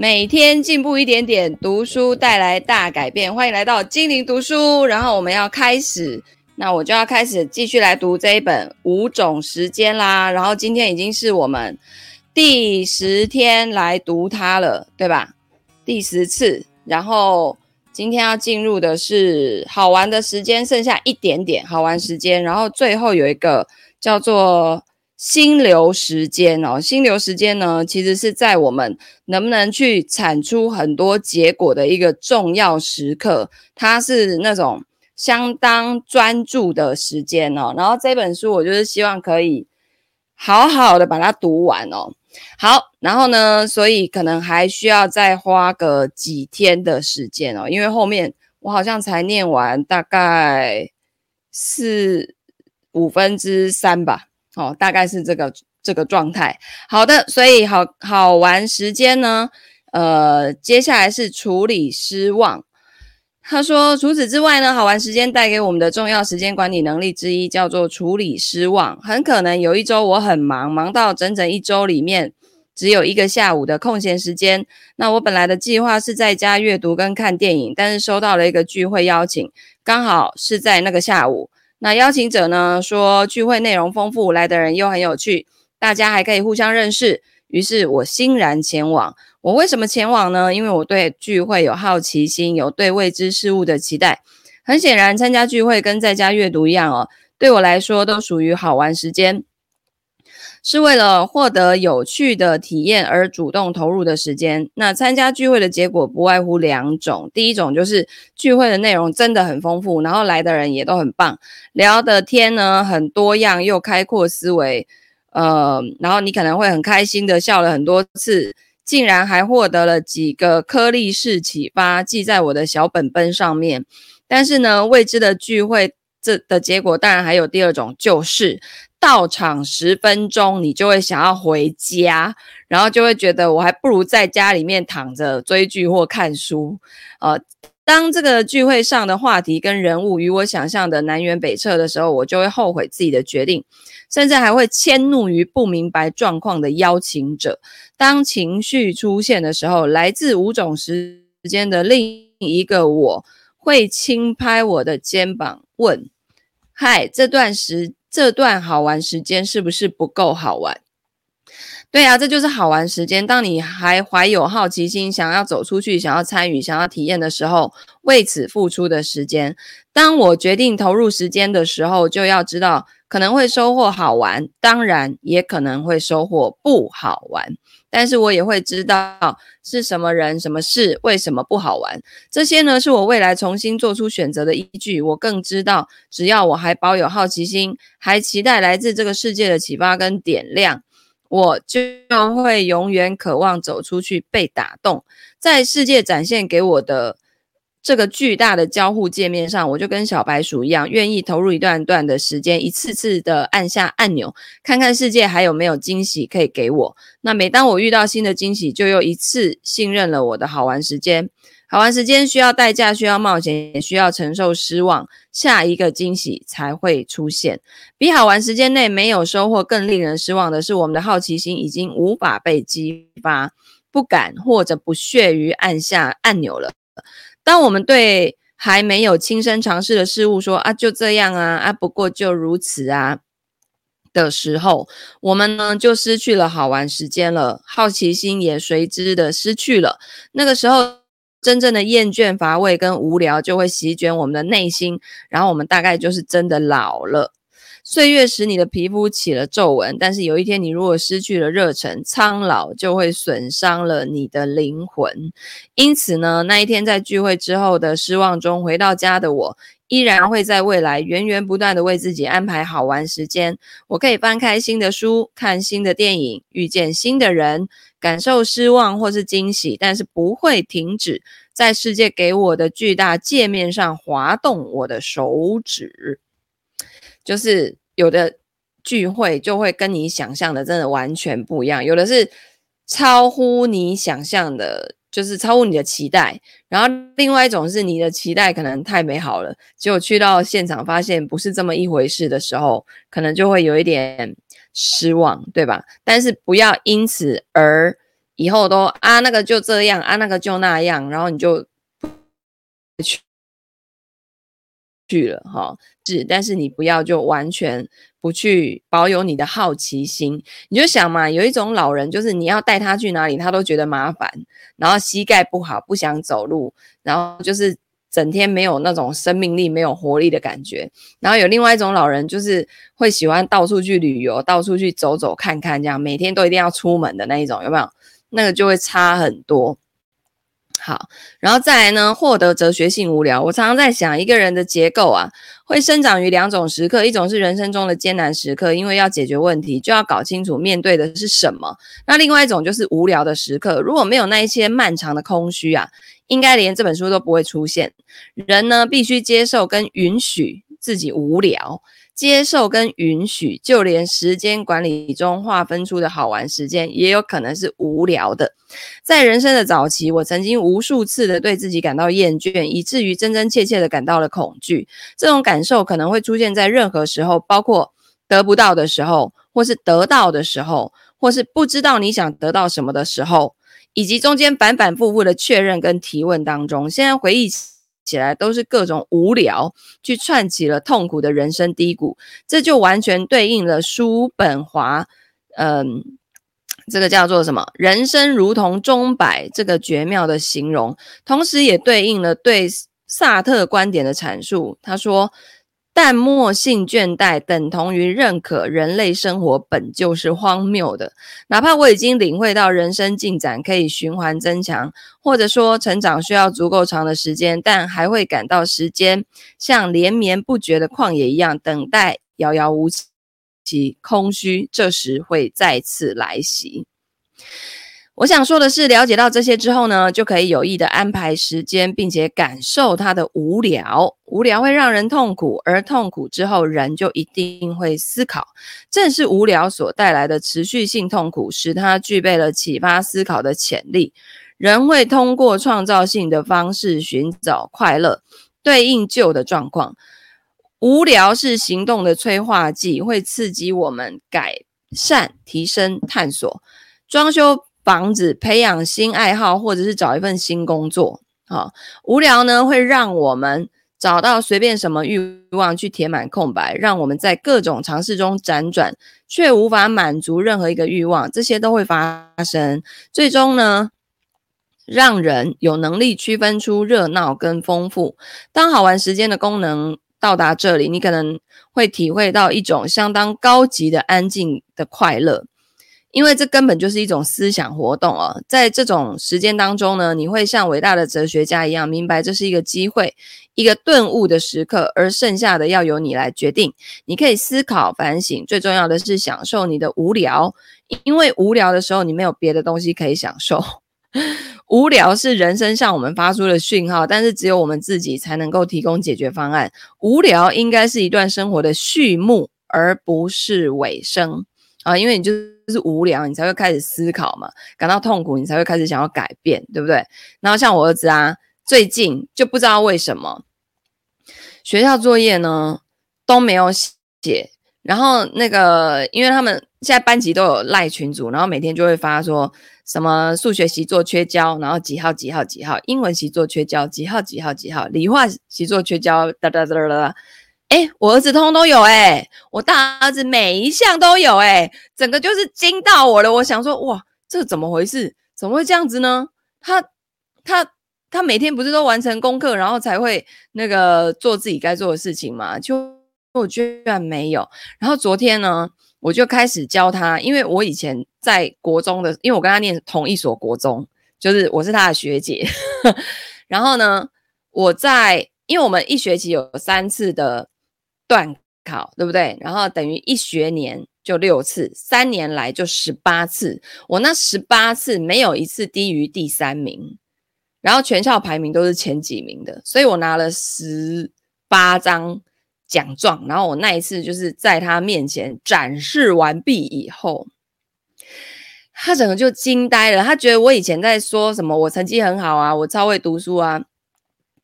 每天进步一点点，读书带来大改变。欢迎来到精灵读书，然后我们要开始，那我就要开始继续来读这一本《五种时间》啦。然后今天已经是我们第十天来读它了，对吧？第十次。然后今天要进入的是好玩的时间，剩下一点点好玩时间。然后最后有一个叫做。心流时间哦，心流时间呢，其实是在我们能不能去产出很多结果的一个重要时刻，它是那种相当专注的时间哦。然后这本书我就是希望可以好好的把它读完哦。好，然后呢，所以可能还需要再花个几天的时间哦，因为后面我好像才念完大概四五分之三吧。哦，大概是这个这个状态。好的，所以好好玩时间呢，呃，接下来是处理失望。他说，除此之外呢，好玩时间带给我们的重要时间管理能力之一叫做处理失望。很可能有一周我很忙，忙到整整一周里面只有一个下午的空闲时间。那我本来的计划是在家阅读跟看电影，但是收到了一个聚会邀请，刚好是在那个下午。那邀请者呢说，聚会内容丰富，来的人又很有趣，大家还可以互相认识。于是我欣然前往。我为什么前往呢？因为我对聚会有好奇心，有对未知事物的期待。很显然，参加聚会跟在家阅读一样哦，对我来说都属于好玩时间。是为了获得有趣的体验而主动投入的时间。那参加聚会的结果不外乎两种，第一种就是聚会的内容真的很丰富，然后来的人也都很棒，聊的天呢很多样又开阔思维，呃，然后你可能会很开心的笑了很多次，竟然还获得了几个颗粒式启发，记在我的小本本上面。但是呢，未知的聚会这的结果当然还有第二种，就是。到场十分钟，你就会想要回家，然后就会觉得我还不如在家里面躺着追剧或看书。呃，当这个聚会上的话题跟人物与我想象的南辕北辙的时候，我就会后悔自己的决定，甚至还会迁怒于不明白状况的邀请者。当情绪出现的时候，来自五种时间的另一个我会轻拍我的肩膀，问：“嗨，这段时。”这段好玩时间是不是不够好玩？对啊，这就是好玩时间。当你还怀有好奇心，想要走出去，想要参与，想要体验的时候，为此付出的时间。当我决定投入时间的时候，就要知道可能会收获好玩，当然也可能会收获不好玩。但是我也会知道是什么人、什么事、为什么不好玩。这些呢，是我未来重新做出选择的依据。我更知道，只要我还保有好奇心，还期待来自这个世界的启发跟点亮，我就会永远渴望走出去，被打动，在世界展现给我的。这个巨大的交互界面上，我就跟小白鼠一样，愿意投入一段段的时间，一次次的按下按钮，看看世界还有没有惊喜可以给我。那每当我遇到新的惊喜，就又一次信任了我的好玩时间。好玩时间需要代价，需要冒险，也需要承受失望，下一个惊喜才会出现。比好玩时间内没有收获更令人失望的是，我们的好奇心已经无法被激发，不敢或者不屑于按下按钮了。当我们对还没有亲身尝试的事物说啊，就这样啊，啊，不过就如此啊的时候，我们呢就失去了好玩时间了，好奇心也随之的失去了。那个时候，真正的厌倦、乏味跟无聊就会席卷我们的内心，然后我们大概就是真的老了。岁月使你的皮肤起了皱纹，但是有一天你如果失去了热忱，苍老就会损伤了你的灵魂。因此呢，那一天在聚会之后的失望中回到家的我，依然会在未来源源不断地为自己安排好玩时间。我可以翻开新的书，看新的电影，遇见新的人，感受失望或是惊喜，但是不会停止在世界给我的巨大界面上滑动我的手指。就是有的聚会就会跟你想象的真的完全不一样，有的是超乎你想象的，就是超乎你的期待。然后另外一种是你的期待可能太美好了，结果去到现场发现不是这么一回事的时候，可能就会有一点失望，对吧？但是不要因此而以后都啊那个就这样啊那个就那样，然后你就去去了哈，是，但是你不要就完全不去保有你的好奇心，你就想嘛，有一种老人就是你要带他去哪里，他都觉得麻烦，然后膝盖不好，不想走路，然后就是。整天没有那种生命力、没有活力的感觉，然后有另外一种老人，就是会喜欢到处去旅游、到处去走走看看，这样每天都一定要出门的那一种，有没有？那个就会差很多。好，然后再来呢，获得哲学性无聊。我常常在想，一个人的结构啊，会生长于两种时刻，一种是人生中的艰难时刻，因为要解决问题，就要搞清楚面对的是什么。那另外一种就是无聊的时刻，如果没有那一些漫长的空虚啊。应该连这本书都不会出现。人呢，必须接受跟允许自己无聊，接受跟允许，就连时间管理中划分出的好玩时间，也有可能是无聊的。在人生的早期，我曾经无数次的对自己感到厌倦，以至于真真切切的感到了恐惧。这种感受可能会出现在任何时候，包括得不到的时候，或是得到的时候，或是不知道你想得到什么的时候。以及中间反反复复的确认跟提问当中，现在回忆起来都是各种无聊，去串起了痛苦的人生低谷。这就完全对应了叔本华，嗯，这个叫做什么？人生如同钟摆这个绝妙的形容，同时也对应了对萨特观点的阐述。他说。淡漠性倦怠等同于认可人类生活本就是荒谬的，哪怕我已经领会到人生进展可以循环增强，或者说成长需要足够长的时间，但还会感到时间像连绵不绝的旷野一样等待遥遥无期，空虚这时会再次来袭。我想说的是，了解到这些之后呢，就可以有意的安排时间，并且感受它的无聊。无聊会让人痛苦，而痛苦之后，人就一定会思考。正是无聊所带来的持续性痛苦，使他具备了启发思考的潜力。人会通过创造性的方式寻找快乐，对应旧的状况。无聊是行动的催化剂，会刺激我们改善、提升、探索、装修。房子、培养新爱好，或者是找一份新工作，好，无聊呢，会让我们找到随便什么欲望去填满空白，让我们在各种尝试中辗转，却无法满足任何一个欲望，这些都会发生。最终呢，让人有能力区分出热闹跟丰富。当好玩时间的功能到达这里，你可能会体会到一种相当高级的安静的快乐。因为这根本就是一种思想活动哦，在这种时间当中呢，你会像伟大的哲学家一样，明白这是一个机会，一个顿悟的时刻，而剩下的要由你来决定。你可以思考、反省，最重要的是享受你的无聊，因为无聊的时候，你没有别的东西可以享受。无聊是人生向我们发出的讯号，但是只有我们自己才能够提供解决方案。无聊应该是一段生活的序幕，而不是尾声。啊，因为你就是无聊，你才会开始思考嘛，感到痛苦，你才会开始想要改变，对不对？然后像我儿子啊，最近就不知道为什么学校作业呢都没有写，然后那个因为他们现在班级都有赖群组，然后每天就会发说什么数学习作缺交，然后几号几号几号，英文习作缺交，几号几号几号，理化习作缺交，哒哒哒哒哒。哎，我儿子通通都有哎，我大儿子每一项都有哎，整个就是惊到我了。我想说，哇，这怎么回事？怎么会这样子呢？他他他每天不是都完成功课，然后才会那个做自己该做的事情嘛？就我居然没有。然后昨天呢，我就开始教他，因为我以前在国中的，因为我跟他念同一所国中，就是我是他的学姐。然后呢，我在，因为我们一学期有三次的。段考对不对？然后等于一学年就六次，三年来就十八次。我那十八次没有一次低于第三名，然后全校排名都是前几名的，所以我拿了十八张奖状。然后我那一次就是在他面前展示完毕以后，他整个就惊呆了。他觉得我以前在说什么，我成绩很好啊，我超会读书啊。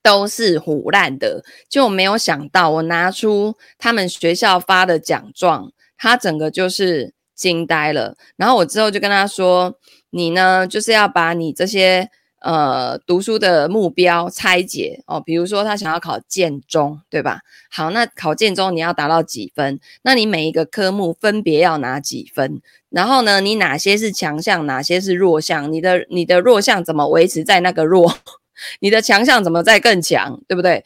都是胡烂的，就没有想到我拿出他们学校发的奖状，他整个就是惊呆了。然后我之后就跟他说：“你呢，就是要把你这些。”呃，读书的目标拆解哦，比如说他想要考建中，对吧？好，那考建中你要达到几分？那你每一个科目分别要拿几分？然后呢，你哪些是强项，哪些是弱项？你的你的弱项怎么维持在那个弱？你的强项怎么再更强？对不对？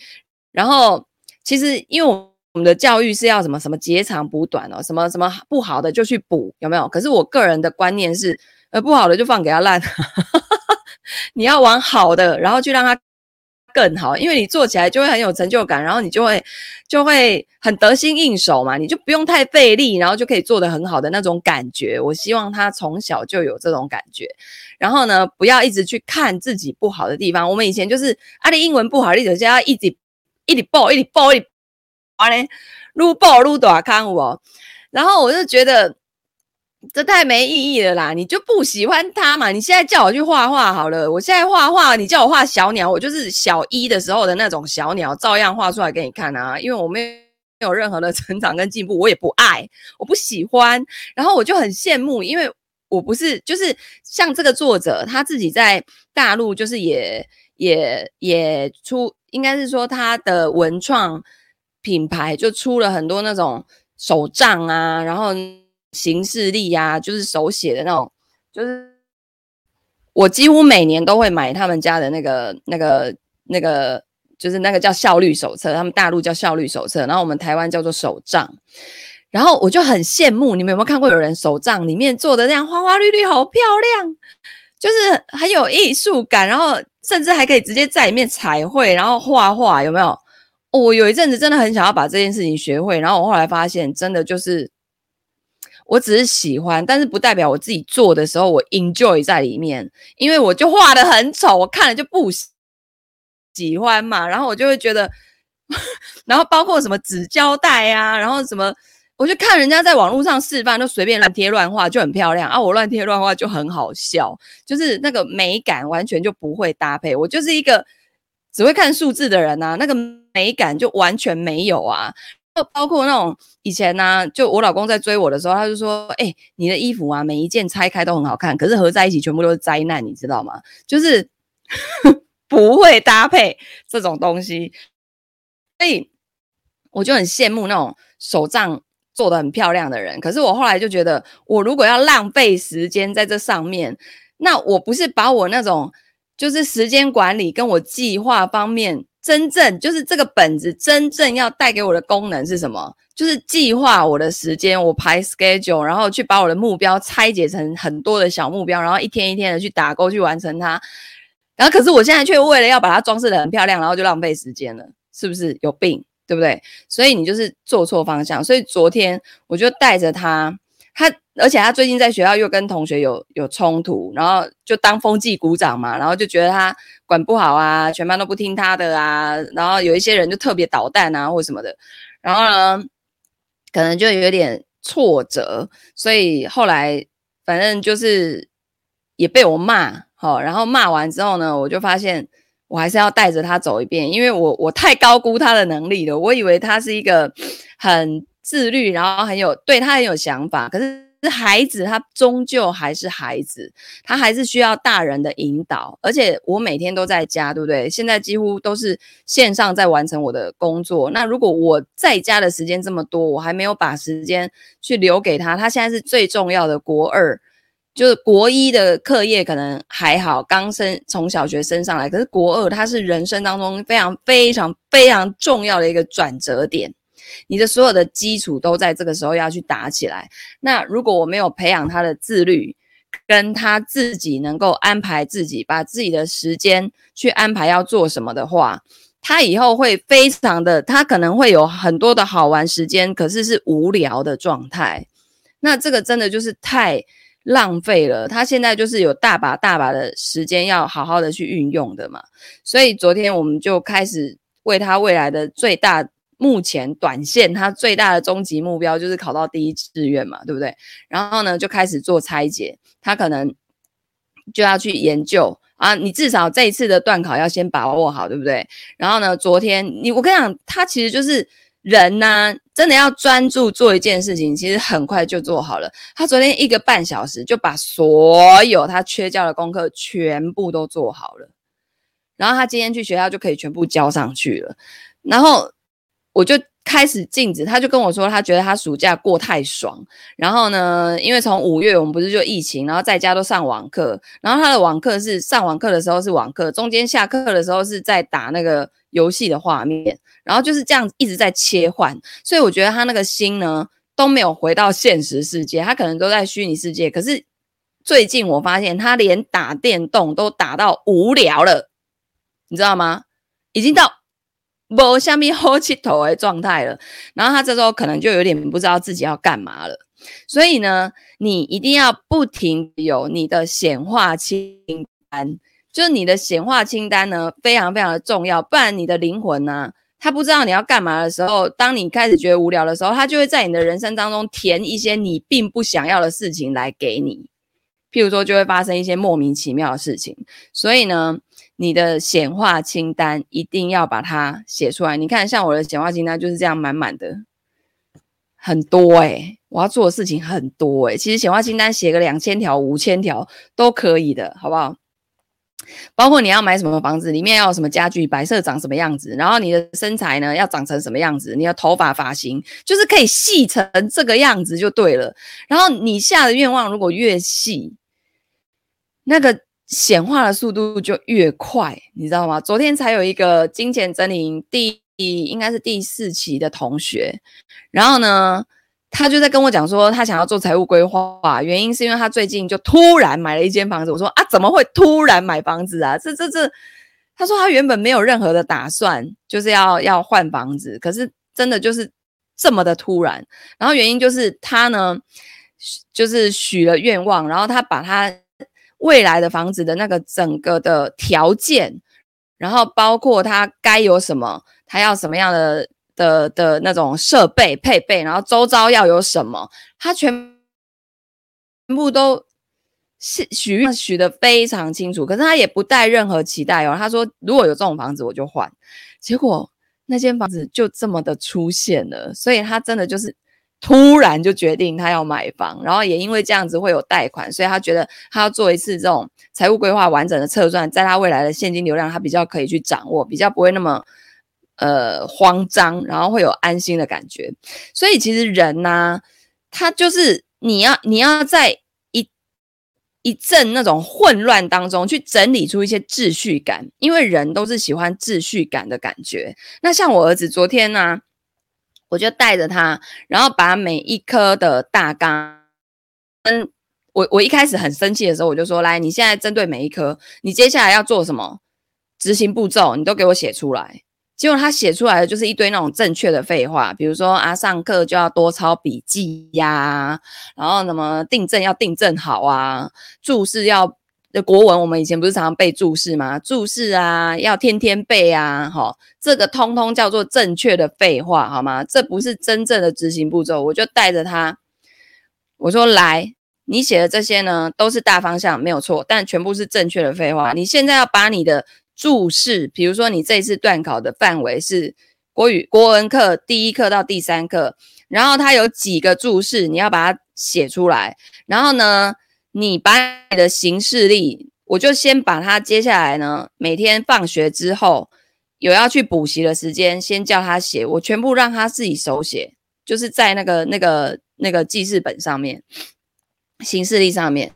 然后其实因为我们的教育是要什么什么截长补短哦，什么什么不好的就去补，有没有？可是我个人的观念是，呃，不好的就放给他烂。你要往好的，然后去让他更好，因为你做起来就会很有成就感，然后你就会就会很得心应手嘛，你就不用太费力，然后就可以做得很好的那种感觉。我希望他从小就有这种感觉，然后呢，不要一直去看自己不好的地方。我们以前就是啊，你英文不好，你就要一直一直报，一直报，一直完嘞，撸报撸大看我，然后我就觉得。这太没意义了啦！你就不喜欢他嘛？你现在叫我去画画好了，我现在画画，你叫我画小鸟，我就是小一的时候的那种小鸟，照样画出来给你看啊！因为我没有没有任何的 成长跟进步，我也不爱，我不喜欢，然后我就很羡慕，因为我不是就是像这个作者他自己在大陆，就是也也也出，应该是说他的文创品牌就出了很多那种手账啊，然后。行事历呀，就是手写的那种，就是我几乎每年都会买他们家的那个、那个、那个，就是那个叫效率手册，他们大陆叫效率手册，然后我们台湾叫做手账。然后我就很羡慕，你们有没有看过有人手账里面做的那样花花绿绿，好漂亮，就是很有艺术感，然后甚至还可以直接在里面彩绘，然后画画，有没有？我有一阵子真的很想要把这件事情学会，然后我后来发现，真的就是。我只是喜欢，但是不代表我自己做的时候我 enjoy 在里面，因为我就画得很丑，我看了就不喜欢嘛。然后我就会觉得，然后包括什么纸胶带啊，然后什么，我就看人家在网络上示范，都随便乱贴乱画就很漂亮啊，我乱贴乱画就很好笑，就是那个美感完全就不会搭配。我就是一个只会看数字的人啊，那个美感就完全没有啊。包括那种以前呢、啊，就我老公在追我的时候，他就说：“哎、你的衣服啊，每一件拆开都很好看，可是合在一起全部都是灾难，你知道吗？就是不会搭配这种东西。”所以我就很羡慕那种手账做得很漂亮的人。可是我后来就觉得，我如果要浪费时间在这上面，那我不是把我那种就是时间管理跟我计划方面。真正就是这个本子真正要带给我的功能是什么？就是计划我的时间，我排 schedule，然后去把我的目标拆解成很多的小目标，然后一天一天的去打勾去完成它。然后可是我现在却为了要把它装饰得很漂亮，然后就浪费时间了，是不是有病？对不对？所以你就是做错方向。所以昨天我就带着他。他而且他最近在学校又跟同学有有冲突，然后就当风纪股长嘛，然后就觉得他管不好啊，全班都不听他的啊，然后有一些人就特别捣蛋啊或什么的，然后呢，可能就有点挫折，所以后来反正就是也被我骂，好，然后骂完之后呢，我就发现我还是要带着他走一遍，因为我我太高估他的能力了，我以为他是一个很。自律，然后很有对他很有想法，可是孩子他终究还是孩子，他还是需要大人的引导。而且我每天都在家，对不对？现在几乎都是线上在完成我的工作。那如果我在家的时间这么多，我还没有把时间去留给他，他现在是最重要的国二，就是国一的课业可能还好，刚升从小学升上来，可是国二他是人生当中非常非常非常重要的一个转折点。你的所有的基础都在这个时候要去打起来。那如果我没有培养他的自律，跟他自己能够安排自己，把自己的时间去安排要做什么的话，他以后会非常的，他可能会有很多的好玩时间，可是是无聊的状态。那这个真的就是太浪费了。他现在就是有大把大把的时间要好好的去运用的嘛。所以昨天我们就开始为他未来的最大。目前短线他最大的终极目标就是考到第一志愿嘛，对不对？然后呢，就开始做拆解，他可能就要去研究啊。你至少这一次的段考要先把握好，对不对？然后呢，昨天你我跟你讲，他其实就是人呢，真的要专注做一件事情，其实很快就做好了。他昨天一个半小时就把所有他缺交的功课全部都做好了，然后他今天去学校就可以全部交上去了。然后我就开始禁止，他就跟我说，他觉得他暑假过太爽。然后呢，因为从五月我们不是就疫情，然后在家都上网课，然后他的网课是上网课的时候是网课，中间下课的时候是在打那个游戏的画面。然后就是这样一直在切换，所以我觉得他那个心呢都没有回到现实世界，他可能都在虚拟世界。可是最近我发现他连打电动都打到无聊了，你知道吗？已经到无虾米好起头的状态了。然后他这时候可能就有点不知道自己要干嘛了。所以呢，你一定要不停有你的显化清单，就是你的显化清单呢非常非常的重要，不然你的灵魂呢。他不知道你要干嘛的时候，当你开始觉得无聊的时候，他就会在你的人生当中填一些你并不想要的事情来给你。譬如说，就会发生一些莫名其妙的事情。所以呢，你的显化清单一定要把它写出来。你看，像我的显化清单就是这样满满的，很多诶、我要做的事情很多诶、其实显化清单写个两千条、五千条都可以的，好不好？包括你要买什么房子，里面要有什么家具，摆设长什么样子，然后你的身材呢要长成什么样子，你的头发发型就是可以细成这个样子就对了。然后你下的愿望如果越细，那个显化的速度就越快，你知道吗？昨天才有一个金钱整理第应该是第四期的同学，然后呢。他就在跟我讲说，他想要做财务规划，原因是因为他最近就突然买了一间房子。我说啊，怎么会突然买房子啊？这这这，他说他原本没有任何的打算，就是要要换房子，可是真的就是这么的突然。然后原因就是他呢，就是许了愿望，然后他把他未来的房子的那个整个的条件，然后包括他该有什么，他要什么样的。的的那种设备配备，然后周遭要有什么，他全全部都是许愿许的非常清楚，可是他也不带任何期待哦。他说如果有这种房子我就换，结果那间房子就这么的出现了，所以他真的就是突然就决定他要买房，然后也因为这样子会有贷款，所以他觉得他要做一次这种财务规划完整的测算，在他未来的现金流量他比较可以去掌握，比较不会那么。呃，慌张，然后会有安心的感觉。所以其实人呢、他就是你要你要在一一阵那种混乱当中去整理出一些秩序感，因为人都是喜欢秩序感的感觉。那像我儿子昨天呢、我就带着他，然后把每一科的大纲，嗯，我我一开始很生气的时候，我就说：来，你现在针对每一科，你接下来要做什么执行步骤，你都给我写出来。结果他写出来的就是一堆那种正确的废话，比如说啊，上课就要多抄笔记呀，然后什么订正要订正好啊，注释要国文，我们以前不是常常背注释吗？注释啊要天天背啊，齁，这个通通叫做正确的废话，好吗？这不是真正的执行步骤。我就带着他，我说来，你写的这些呢都是大方向，没有错，但全部是正确的废话。你现在要把你的。注释，比如说你这次段考的范围是国语国文课第一课到第三课，然后它有几个注释，你要把它写出来。然后呢，你把你的行事历，我就先把它接下来呢，每天放学之后有要去补习的时间，先叫他写，我全部让他自己手写，就是在那个那个那个记事本上面，行事历上面。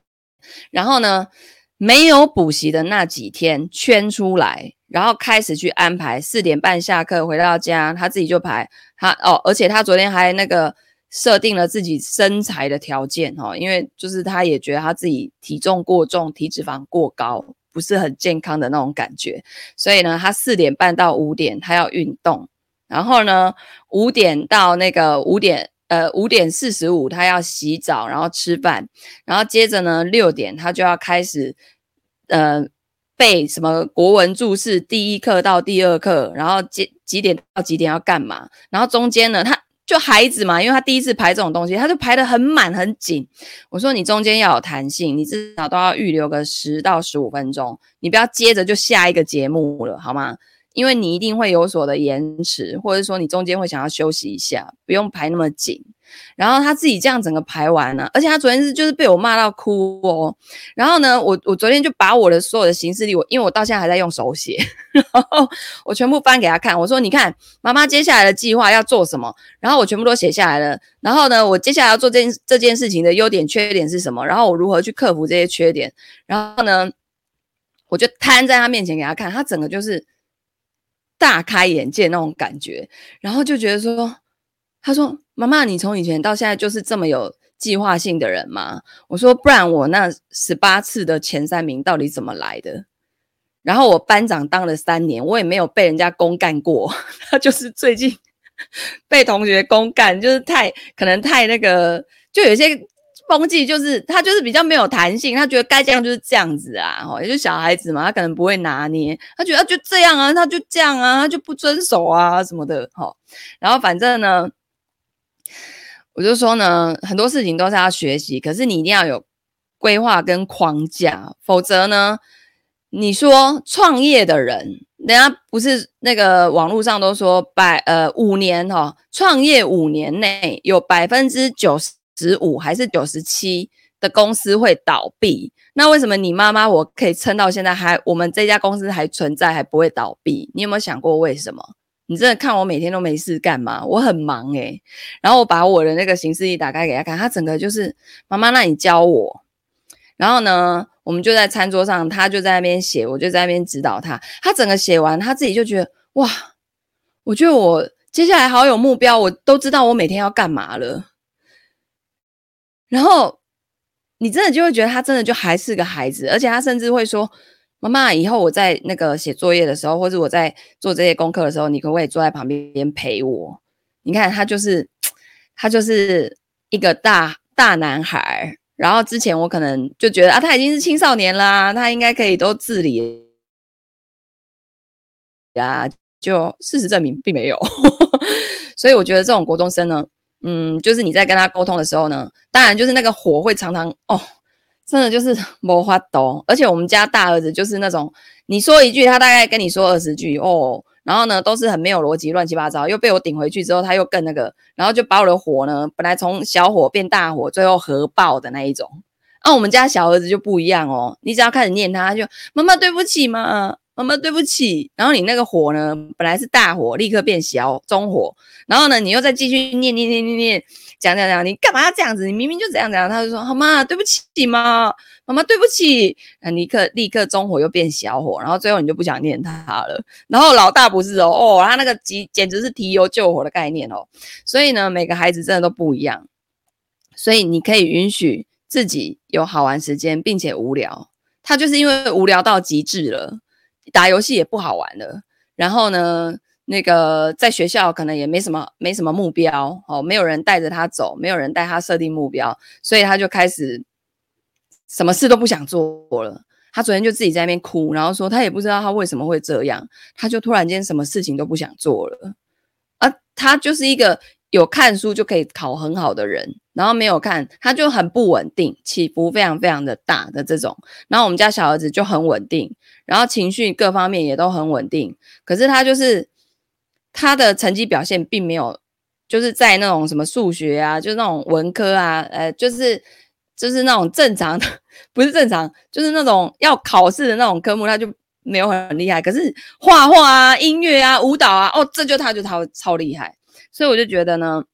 然后呢，没有补习的那几天圈出来，然后开始去安排。四点半下课回到家，他自己就排他哦，而且他昨天还那个设定了自己身材的条件哦，因为就是他也觉得他自己体重过重，体脂肪过高，不是很健康的那种感觉，所以呢，他四点半到五点他要运动，然后呢，五点到那个五点呃五点四十五他要洗澡，然后吃饭，然后接着呢六点他就要开始。呃，背什么国文注释，第一课到第二课，然后几几点到几点要干嘛？然后中间呢，他就孩子嘛，因为他第一次排这种东西，他就排得很满很紧。我说你中间要有弹性，你至少都要预留个十到十五分钟，你不要接着就下一个节目了，好吗？因为你一定会有所的延迟，或者说你中间会想要休息一下，不用排那么紧。然后他自己这样整个排完了，而且他昨天是就是被我骂到哭哦。然后呢，我我昨天就把我的所有的行事历，我因为我到现在还在用手写，然后我全部翻给他看。我说：“你看，妈妈接下来的计划要做什么？”然后我全部都写下来了。然后呢，我接下来要做这件这件事情的优点、缺点是什么？然后我如何去克服这些缺点？然后呢，我就摊在他面前给他看，他整个就是大开眼界那种感觉，然后就觉得说。他说：“妈妈，你从以前到现在就是这么有计划性的人吗？”我说：“不然我那十八次的前三名到底怎么来的？”然后我班长当了三年，我也没有被人家公干过。他就是最近 被同学公干，就是太可能太那个，就有些风气，就是他就是比较没有弹性，他觉得该这样就是这样子啊。哦，也就小孩子嘛，他可能不会拿捏，他觉得就这样啊，他就这样啊，他就不遵守啊什么的。好，然后反正呢。我就说呢，很多事情都是要学习，可是你一定要有规划跟框架，否则呢，你说创业的人，人家不是那个网络上都说百呃五年哈、哦，创业五年内有百分之九十五还是九十七的公司会倒闭，那为什么你妈妈我可以撑到现在还我们这家公司还存在还不会倒闭？你有没有想过为什么？你真的看我每天都没事干嘛？我很忙诶、然后我把我的那个行事历打开给他看，他整个就是妈妈，那你教我。然后呢，我们就在餐桌上，他就在那边写，我就在那边指导他。他整个写完，他自己就觉得哇，我觉得我接下来好有目标，我都知道我每天要干嘛了。然后你真的就会觉得他真的就还是个孩子，而且他甚至会说。妈妈，以后我在那个写作业的时候，或者我在做这些功课的时候，你可不可以坐在旁边陪我？你看他就是，他就是一个大大男孩。然后之前我可能就觉得啊，他已经是青少年啦，他应该可以都自理呀。就事实证明并没有，所以我觉得这种国中生呢，嗯，就是你在跟他沟通的时候呢，当然就是那个火会常常哦。真的就是 魔法度，而且我们家大儿子就是那种，你说一句，他大概跟你说二十句哦，然后呢都是很没有逻辑、乱七八糟，又被我顶回去之后，他又更那个，然后就把我的火呢，本来从小火变大火，最后核爆的那一种。啊，我们家小儿子就不一样哦，你只要开始念，他就妈妈对不起嘛，妈妈对不起，然后你那个火呢，本来是大火，立刻变小中火，然后呢，你又再继续念念念念念。讲讲讲，你干嘛要这样子？你明明就这样讲。他就说：“好妈，对不起嘛，妈妈对不起。”啊，立刻立刻中火又变小火，然后最后你就不想念他了。然后老大不是哦，哦，他那个极简直是提油救火的概念哦。所以呢，每个孩子真的都不一样。所以你可以允许自己有好玩时间，并且无聊。他就是因为无聊到极致了，打游戏也不好玩了。然后呢？那个在学校可能也没什么没什么目标哦，没有人带着他走，没有人带他设定目标，所以他就开始什么事都不想做了。他昨天就自己在那边哭，然后说他也不知道他为什么会这样，他就突然间什么事情都不想做了。啊，他就是一个有看书就可以考很好的人，然后没有看他就很不稳定，起伏非常非常的大的这种。然后我们家小儿子就很稳定，然后情绪各方面也都很稳定，可是他就是。他的成绩表现并没有，就是在那种什么数学啊，就是那种文科啊，呃，就是就是那种正常的，不是正常，就是那种要考试的那种科目，他就没有很厉害。可是画画啊、音乐啊、舞蹈啊，哦，这就他就超超厉害。所以我就觉得呢，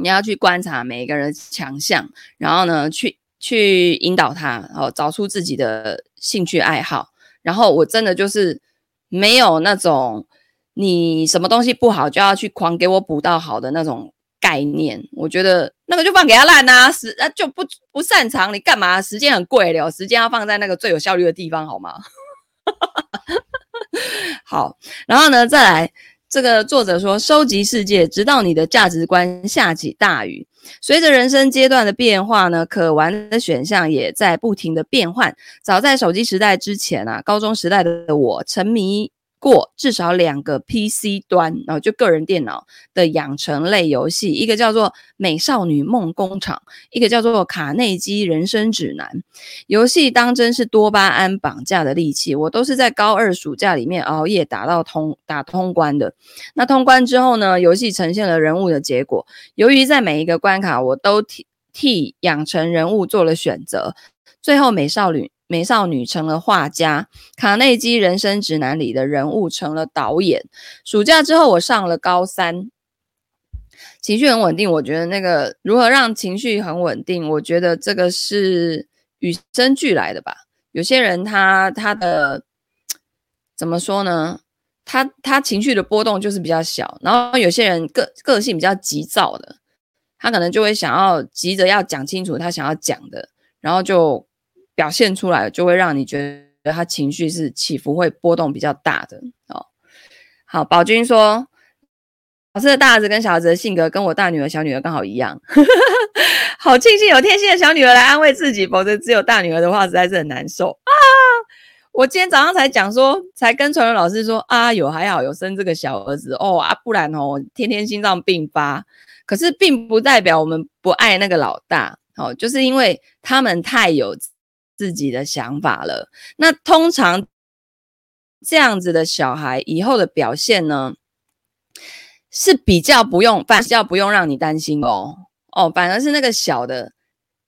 你要去观察每一个人强项，然后呢，去去引导他，然后找出自己的兴趣爱好。然后我真的就是没有那种。你什么东西不好就要去狂给我补到好的那种概念，我觉得那个就放给他烂呐，时啊就不不擅长，你干嘛？时间很贵的，时间要放在那个最有效率的地方，好吗？好，然后呢，再来这个作者说，收集世界，直到你的价值观下起大雨。随着人生阶段的变化呢，可玩的选项也在不停的变换。早在手机时代之前啊，高中时代的我沉迷。过至少两个 PC 端，然后就个人电脑的养成类游戏，一个叫做《美少女梦工厂》，一个叫做《卡内基人生指南》。游戏当真是多巴胺绑架的利器，我都是在高二暑假里面熬夜打到通打通关的。那通关之后呢，游戏呈现了人物的结果。由于在每一个关卡我都替替养成人物做了选择，最后美少女。美少女成了画家，卡内基人生指南里的人物成了导演。暑假之后，我上了高三，情绪很稳定。我觉得那个如何让情绪很稳定，我觉得这个是与生俱来的吧。有些人他他的怎么说呢？他他情绪的波动就是比较小，然后有些人个个性比较急躁的，他可能就会想要急着要讲清楚他想要讲的，然后就。表现出来就会让你觉得他情绪是起伏会波动比较大的哦。好，宝君说，老师的大儿子跟小儿子的性格跟我大女儿、小女儿刚好一样，好庆幸有天心的小女儿来安慰自己，否则只有大女儿的话实在是很难受啊。我今天早上才讲说，才跟传文老师说啊，有还好有生这个小儿子哦啊，不然哦天天心脏病发。可是并不代表我们不爱那个老大哦，就是因为他们太有。自己的想法了。那通常这样子的小孩以后的表现呢，是比较不用，反正不用让你担心哦。哦，反而是那个小的，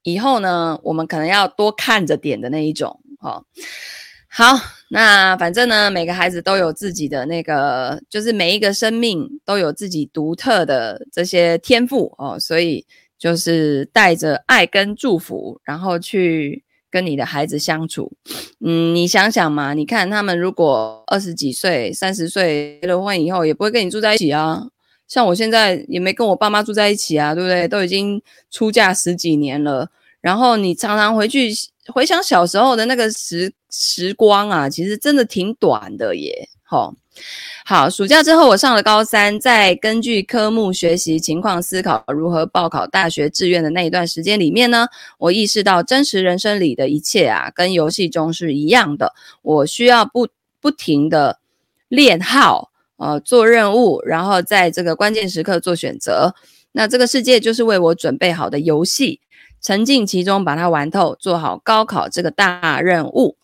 以后呢，我们可能要多看着点的那一种。哦，好，那反正呢，每个孩子都有自己的那个，就是每一个生命都有自己独特的这些天赋哦，所以就是带着爱跟祝福，然后去。跟你的孩子相处，嗯，你想想嘛，你看他们如果二十几岁、三十岁结了婚以后，也不会跟你住在一起啊。像我现在也没跟我爸妈住在一起啊，对不对？都已经出嫁十几年了，然后你常常回去回想小时候的那个时时光啊，其实真的挺短的耶，齁。好，暑假之后我上了高三，在根据科目学习情况思考如何报考大学志愿的那一段时间里面呢，我意识到真实人生里的一切啊，跟游戏中是一样的。我需要不不停的练号，呃，做任务，然后在这个关键时刻做选择。那这个世界就是为我准备好的游戏，沉浸其中，把它玩透，做好高考这个大任务。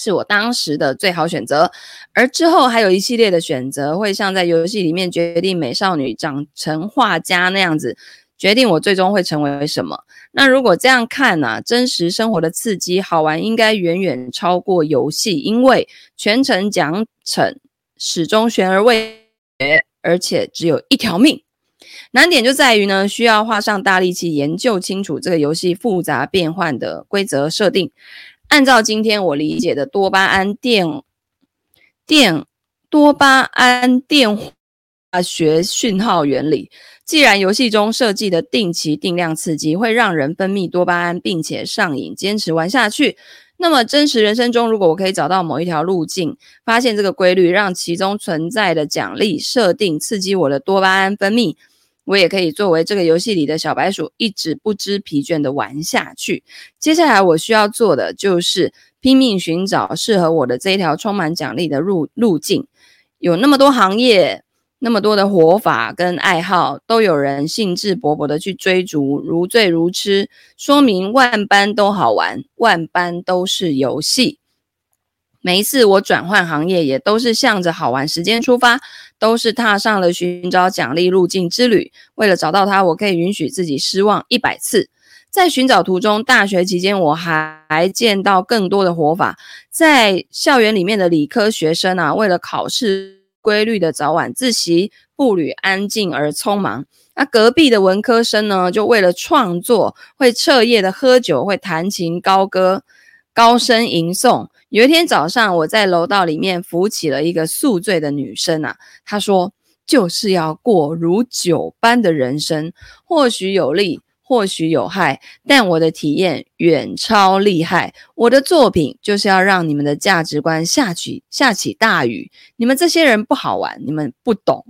是我当时的最好选择，而之后还有一系列的选择，会像在游戏里面决定美少女长成画家那样子，决定我最终会成为什么。那如果这样看呢、啊？真实生活的刺激好玩应该远远超过游戏，因为全程奖惩始终悬而未决，而且只有一条命。难点就在于呢，需要花上大力气研究清楚这个游戏复杂变换的规则设定。按照今天我理解的多巴胺电电多巴胺电化学讯号原理，既然游戏中设计的定期定量刺激会让人分泌多巴胺，并且上瘾，坚持玩下去，那么真实人生中，如果我可以找到某一条路径，发现这个规律，让其中存在的奖励设定刺激我的多巴胺分泌。我也可以作为这个游戏里的小白鼠，一直不知疲倦地玩下去。接下来我需要做的就是拼命寻找适合我的这一条充满奖励的路路径。有那么多行业，那么多的活法跟爱好，都有人兴致勃勃地去追逐，如醉如痴，说明万般都好玩，万般都是游戏。每一次我转换行业，也都是向着好玩时间出发，都是踏上了寻找奖励路径之旅。为了找到它，我可以允许自己失望一百次。在寻找途中，大学期间我还见到更多的活法。在校园里面的理科学生啊，为了考试规律的早晚自习，步履安静而匆忙。那隔壁的文科生呢，就为了创作，会彻夜的喝酒，会弹琴高歌，高声吟诵。有一天早上，我在楼道里面扶起了一个宿醉的女生啊。她说：“就是要过如酒般的人生，或许有利，或许有害，但我的体验远超厉害。我的作品就是要让你们的价值观下起下起大雨。你们这些人不好玩，你们不懂。”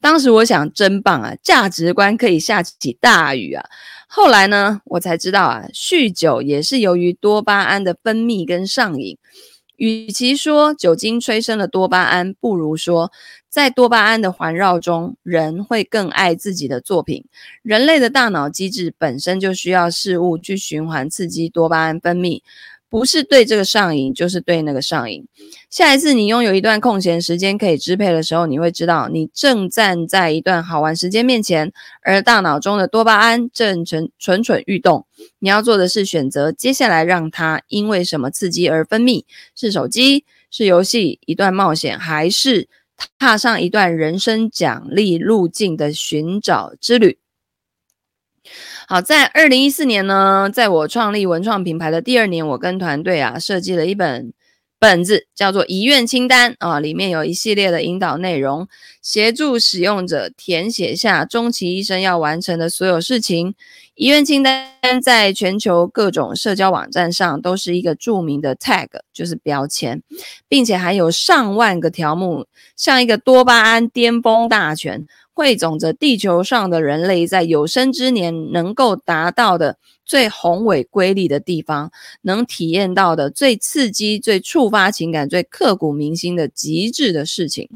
当时我想，真棒啊！价值观可以下起大雨啊！后来呢，我才知道啊，酗酒也是由于多巴胺的分泌跟上瘾。与其说酒精催生了多巴胺，不如说在多巴胺的环绕中，人会更爱自己的作品。人类的大脑机制本身就需要事物去循环刺激多巴胺分泌。不是对这个上瘾，就是对那个上瘾。下一次你拥有一段空闲时间可以支配的时候，你会知道你正站在一段好玩时间面前，而大脑中的多巴胺正蠢蠢欲动。你要做的是选择接下来让它因为什么刺激而分泌：是手机，是游戏，一段冒险，还是踏上一段人生奖励路径的寻找之旅？好，在二零一四年呢，在我创立文创品牌的第二年，我跟团队啊设计了一本本子，叫做遗愿清单啊，里面有一系列的引导内容，协助使用者填写下终其一生要完成的所有事情。遗愿清单在全球各种社交网站上都是一个著名的 tag，就是标签，并且还有上万个条目，像一个多巴胺巅峰大全。汇总着地球上的人类在有生之年能够达到的最宏伟瑰丽的地方，能体验到的最刺激、最触发情感、最刻骨铭心的极致的事情。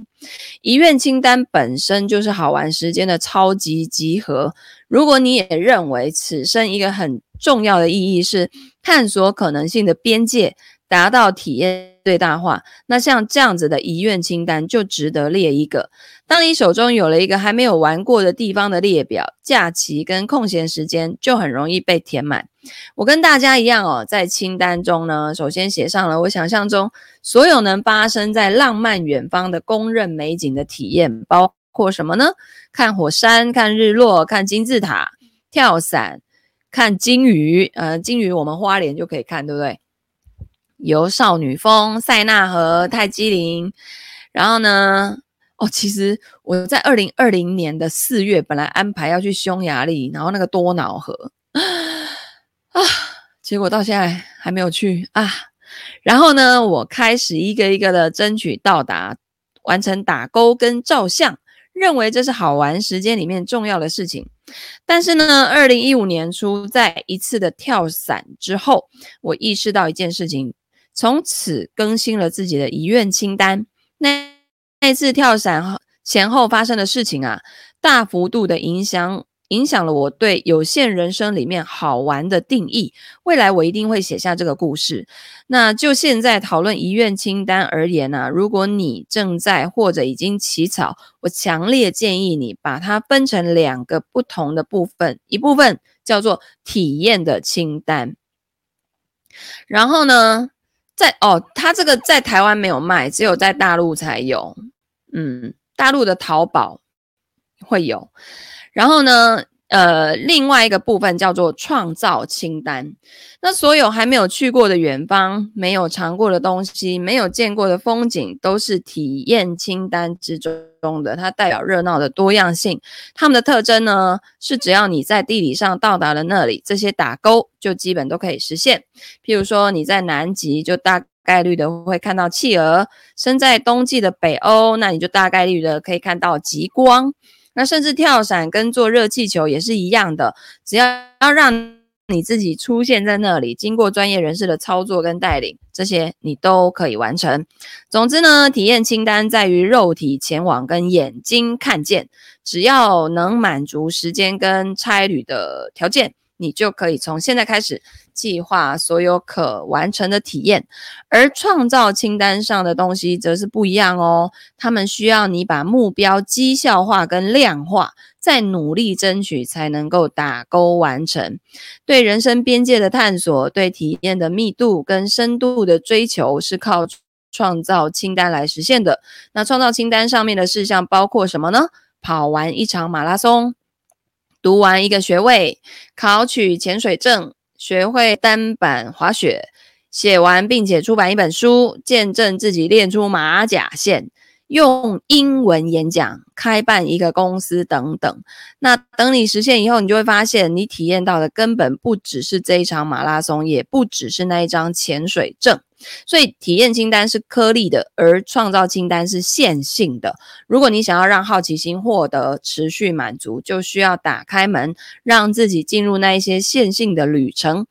遗愿清单本身就是好玩时间的超级集合。如果你也认为此生一个很重要的意义是探索可能性的边界，达到体验最大化，那像这样子的遗愿清单就值得列一个。当你手中有了一个还没有玩过的地方的列表，假期跟空闲时间就很容易被填满。我跟大家一样哦，在清单中呢，首先写上了我想象中所有能发生在浪漫远方的公认美景的体验，包括什么呢？看火山、看日落、看金字塔、跳伞、看鲸鱼。呃，鲸鱼我们花莲就可以看，对不对？由少女峰、塞纳河、泰姬陵，然后呢？哦，其实我在二零二零年的四月本来安排要去匈牙利，然后那个多瑙河啊，结果到现在还没有去啊。然后呢，我开始一个一个的争取到达，完成打勾跟照相，认为这是好玩时间里面重要的事情。但是呢，二零一五年初在一次的跳伞之后，我意识到一件事情。从此更新了自己的遗愿清单。那那次跳伞前后发生的事情啊，大幅度的影响影响了我对有限人生里面好玩的定义。未来我一定会写下这个故事。那就现在讨论遗愿清单而言呢、啊，如果你正在或者已经起草，我强烈建议你把它分成两个不同的部分，一部分叫做体验的清单，然后呢，在哦，它这个在台湾没有卖，只有在大陆才有。嗯，大陆的淘宝会有。然后呢，呃，另外一个部分叫做创造清单。那所有还没有去过的远方、没有尝过的东西、没有见过的风景，都是体验清单之中的。它代表热闹的多样性。它们的特征呢，是只要你在地理上到达了那里，这些打勾就基本都可以实现。譬如说你在南极，就大概率的会看到企鹅；身在冬季的北欧，那你就大概率的可以看到极光。那甚至跳伞跟坐热气球也是一样的，只要要让。你自己出现在那里，经过专业人士的操作跟带领，这些你都可以完成。总之呢，体验清单在于肉体前往跟眼睛看见，只要能满足时间跟差旅的条件。你就可以从现在开始计划所有可完成的体验，而创造清单上的东西则是不一样哦。他们需要你把目标绩效化跟量化，再努力争取才能够打勾完成。对人生边界的探索，对体验的密度跟深度的追求，是靠创造清单来实现的。那创造清单上面的事项包括什么呢？跑完一场马拉松。读完一个学位，考取潜水证，学会单板滑雪，写完并且出版一本书，见证自己练出马甲线，用英文演讲，开办一个公司等等。那等你实现以后，你就会发现，你体验到的根本不只是这一场马拉松，也不只是那一张潜水证。所以，体验清单是颗粒的，而创造清单是线性的。如果你想要让好奇心获得持续满足，就需要打开门，让自己进入那一些线性的旅程。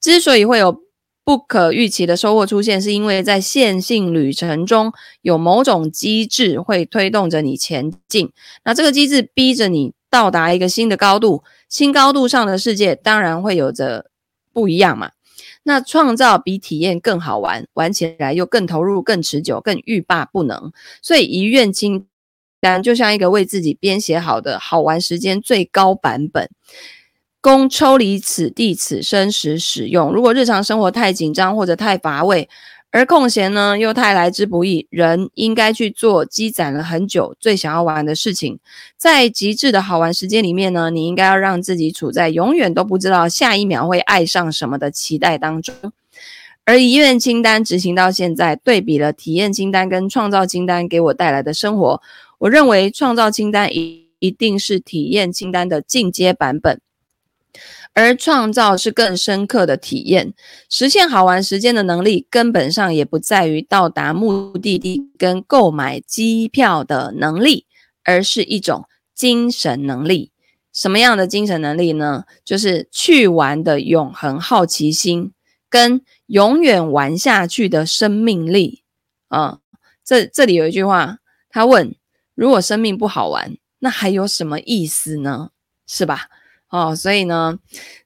之所以会有不可预期的收获出现，是因为在线性旅程中有某种机制会推动着你前进。那这个机制逼着你到达一个新的高度，新高度上的世界当然会有着不一样嘛。那创造比体验更好玩，玩起来又更投入、更持久、更欲罢不能。所以遗愿清单就像一个为自己编写好的好玩时间最高版本，供抽离此地此生时使用。如果日常生活太紧张或者太乏味，而空闲呢又太来之不易，人应该去做积攒了很久最想要玩的事情。在极致的好玩时间里面呢，你应该要让自己处在永远都不知道下一秒会爱上什么的期待当中。而遗愿清单执行到现在，对比了体验清单跟创造清单给我带来的生活，我认为创造清单一一定是体验清单的进阶版本。而创造是更深刻的体验，实现好玩时间的能力，根本上也不在于到达目的地跟购买机票的能力，而是一种精神能力。什么样的精神能力呢？就是去玩的永恒好奇心，跟永远玩下去的生命力。啊，这这里有一句话，他问：如果生命不好玩，那还有什么意思呢？是吧？哦，所以呢，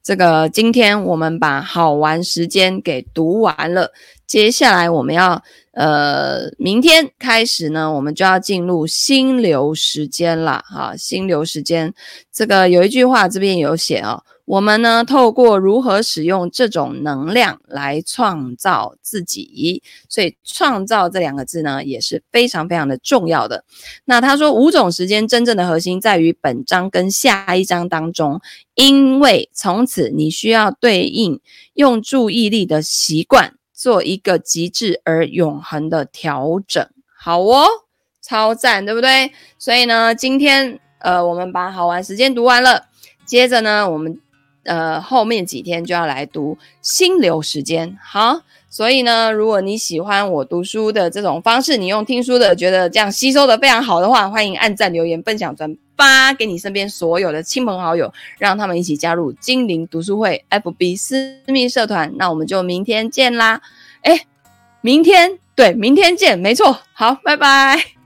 这个今天我们把好玩时间给读完了，接下来我们要呃，明天开始呢，我们就要进入心流时间了。哈，心流时间，这个有一句话这边有写哦。我们呢，透过如何使用这种能量来创造自己，所以“创造”这两个字呢，也是非常非常的重要的。那他说，五种时间真正的核心在于本章跟下一章当中，因为从此你需要对应用注意力的习惯，做一个极致而永恒的调整。好哦，超赞，对不对？所以呢，今天呃，我们把好玩时间读完了，接着呢，我们。呃，后面几天就要来读心流时间，好，所以呢，如果你喜欢我读书的这种方式，你用听书的觉得这样吸收的非常好的话，欢迎按赞、留言、分享、转发给你身边所有的亲朋好友，让他们一起加入精灵读书会 FB 私密社团。那我们就明天见啦！诶，明天，对，明天见，没错，好，拜拜。